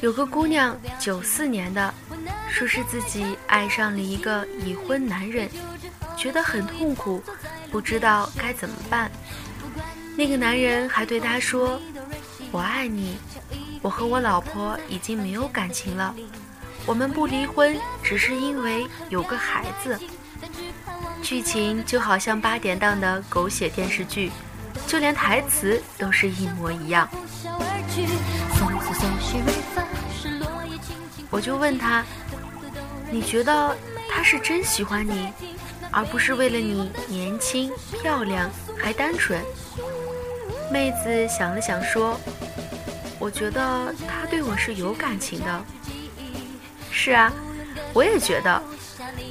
有个姑娘，九四年的，说是自己爱上了一个已婚男人，觉得很痛苦，不知道该怎么办。那个男人还对她说：“我爱你，我和我老婆已经没有感情了，我们不离婚，只是因为有个孩子。”剧情就好像八点档的狗血电视剧，就连台词都是一模一样。我就问他：“你觉得他是真喜欢你，而不是为了你年轻漂亮还单纯？”妹子想了想说：“我觉得他对我是有感情的。”是啊，我也觉得，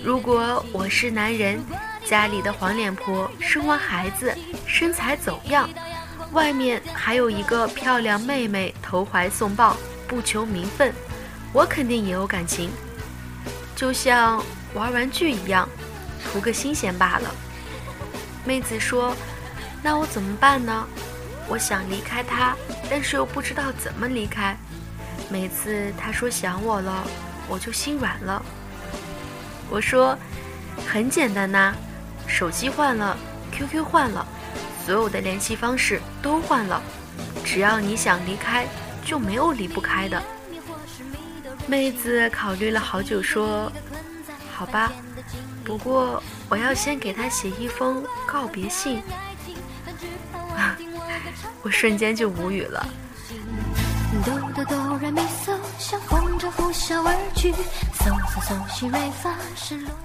如果我是男人，家里的黄脸婆生完孩子身材走样，外面还有一个漂亮妹妹投怀送抱，不求名分。我肯定也有感情，就像玩玩具一样，图个新鲜罢了。妹子说：“那我怎么办呢？我想离开他，但是又不知道怎么离开。每次他说想我了，我就心软了。”我说：“很简单呐，手机换了，QQ 换了，所有的联系方式都换了，只要你想离开，就没有离不开的。”妹子考虑了好久，说：“好吧，不过我要先给他写一封告别信。”我瞬间就无语了。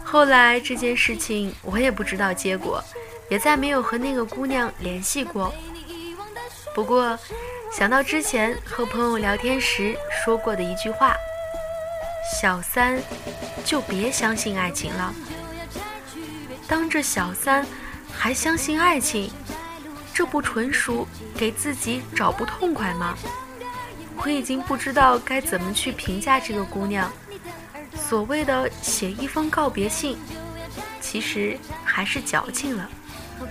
后来这件事情我也不知道结果，也再没有和那个姑娘联系过。不过想到之前和朋友聊天时说过的一句话。小三，就别相信爱情了。当着小三，还相信爱情，这不纯属给自己找不痛快吗？我已经不知道该怎么去评价这个姑娘。所谓的写一封告别信，其实还是矫情了。如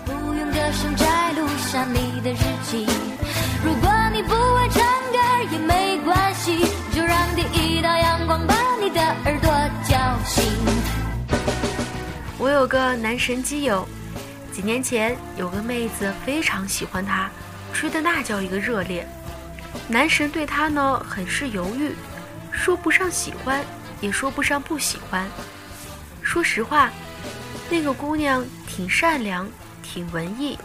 果你不会唱歌也没关系，就让第一道阳光把你的耳朵叫醒。我有个男神基友，几年前有个妹子非常喜欢他，吹的那叫一个热烈。男神对他呢很是犹豫，说不上喜欢，也说不上不喜欢。说实话，那个姑娘挺善良，挺文艺。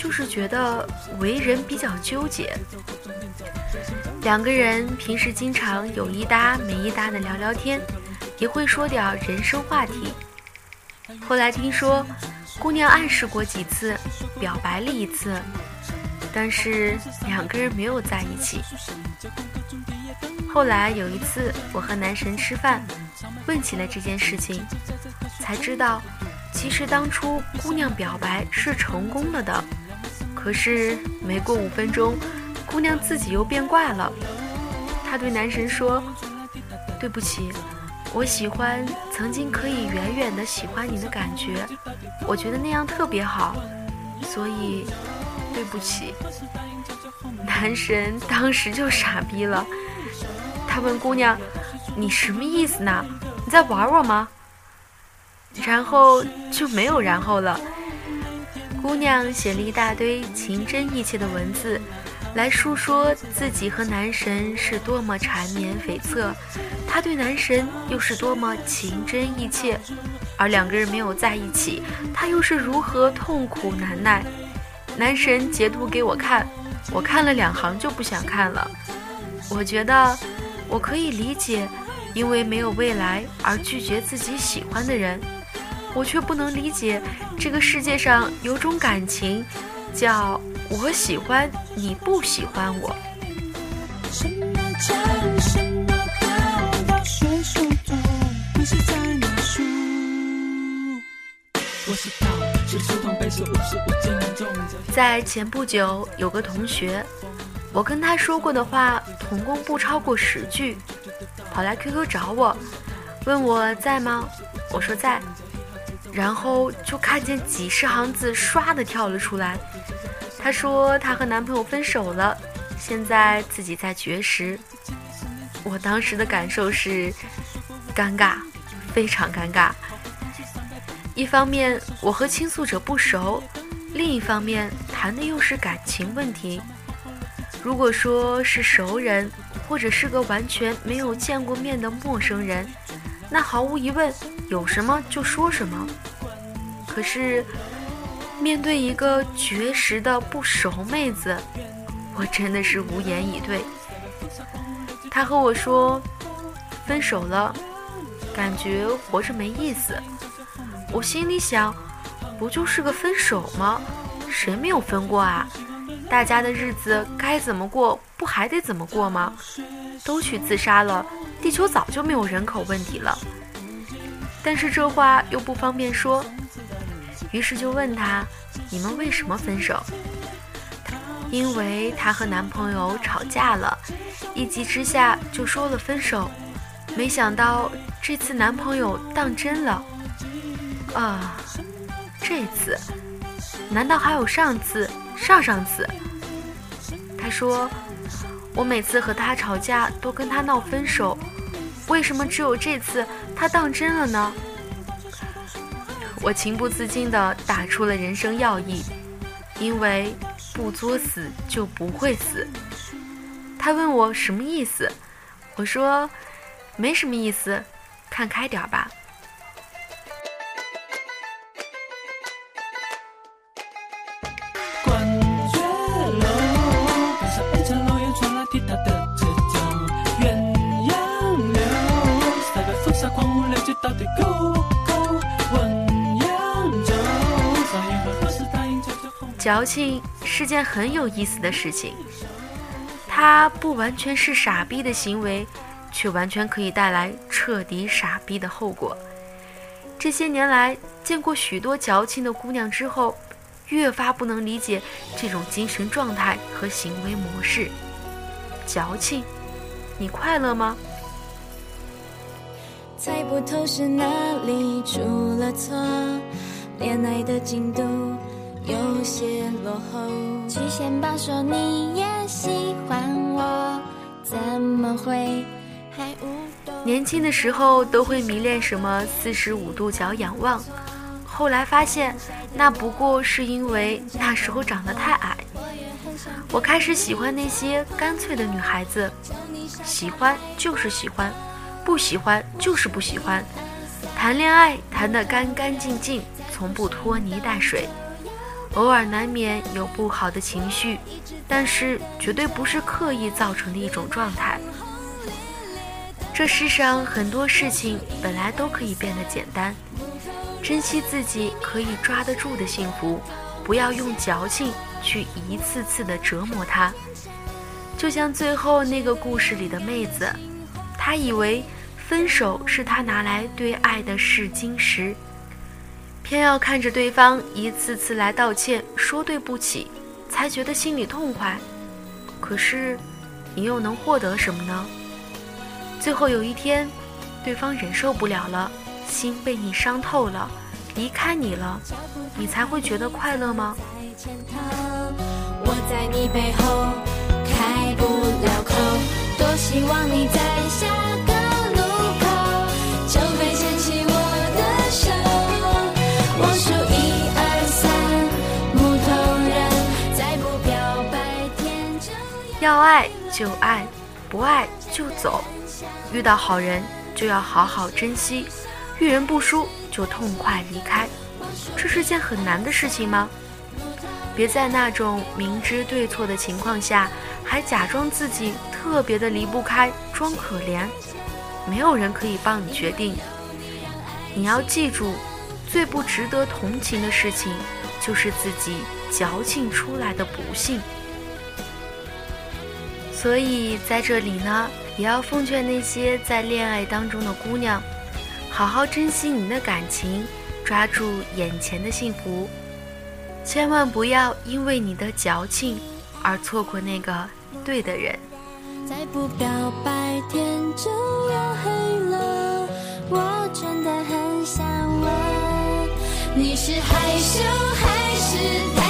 就是觉得为人比较纠结，两个人平时经常有一搭没一搭的聊聊天，也会说点人生话题。后来听说，姑娘暗示过几次，表白了一次，但是两个人没有在一起。后来有一次，我和男神吃饭，问起了这件事情，才知道，其实当初姑娘表白是成功了的。可是没过五分钟，姑娘自己又变卦了。她对男神说：“对不起，我喜欢曾经可以远远的喜欢你的感觉，我觉得那样特别好，所以对不起。”男神当时就傻逼了，他问姑娘：“你什么意思呢？你在玩我吗？”然后就没有然后了。姑娘写了一大堆情真意切的文字，来述说自己和男神是多么缠绵悱恻，她对男神又是多么情真意切，而两个人没有在一起，她又是如何痛苦难耐。男神截图给我看，我看了两行就不想看了。我觉得我可以理解，因为没有未来而拒绝自己喜欢的人。我却不能理解，这个世界上有种感情，叫我喜欢你不喜欢我。在前不久，有个同学，我跟他说过的话，总共不超过十句，跑来 QQ 找我，问我在吗？我说在。然后就看见几十行字唰的跳了出来，她说她和男朋友分手了，现在自己在绝食。我当时的感受是尴尬，非常尴尬。一方面我和倾诉者不熟，另一方面谈的又是感情问题。如果说是熟人，或者是个完全没有见过面的陌生人，那毫无疑问有什么就说什么。可是面对一个绝食的不熟妹子，我真的是无言以对。他和我说分手了，感觉活着没意思。我心里想，不就是个分手吗？谁没有分过啊？大家的日子该怎么过，不还得怎么过吗？都去自杀了，地球早就没有人口问题了。但是这话又不方便说，于是就问他：你们为什么分手？因为她和男朋友吵架了，一急之下就说了分手。没想到这次男朋友当真了。啊，这次？难道还有上次、上上次？她说，我每次和他吵架都跟他闹分手，为什么只有这次他当真了呢？我情不自禁地打出了人生要义，因为。不作死就不会死。他问我什么意思，我说没什么意思，看开点吧。矫情是件很有意思的事情，它不完全是傻逼的行为，却完全可以带来彻底傻逼的后果。这些年来见过许多矫情的姑娘之后，越发不能理解这种精神状态和行为模式。矫情，你快乐吗？猜不透是哪里出了错，恋爱的进度。有些落后。曲线保说你也喜欢我，怎么会还无年轻的时候都会迷恋什么四十五度角仰望，后来发现那不过是因为那时候长得太矮。我开始喜欢那些干脆的女孩子，喜欢就是喜欢，不喜欢就是不喜欢，谈恋爱谈得干干净净，从不拖泥带水。偶尔难免有不好的情绪，但是绝对不是刻意造成的一种状态。这世上很多事情本来都可以变得简单，珍惜自己可以抓得住的幸福，不要用矫情去一次次的折磨它。就像最后那个故事里的妹子，她以为分手是她拿来对爱的试金石。偏要看着对方一次次来道歉，说对不起，才觉得心里痛快。可是，你又能获得什么呢？最后有一天，对方忍受不了了，心被你伤透了，离开你了，你才会觉得快乐吗？我在你背后开不了口，多希望你在下。要爱就爱，不爱就走。遇到好人就要好好珍惜，遇人不淑就痛快离开。这是件很难的事情吗？别在那种明知对错的情况下，还假装自己特别的离不开，装可怜。没有人可以帮你决定。你要记住，最不值得同情的事情，就是自己矫情出来的不幸。所以在这里呢，也要奉劝那些在恋爱当中的姑娘，好好珍惜你的感情，抓住眼前的幸福，千万不要因为你的矫情而错过那个对的人。再不表白，天就要黑了，我真的很想问，你是害羞还是？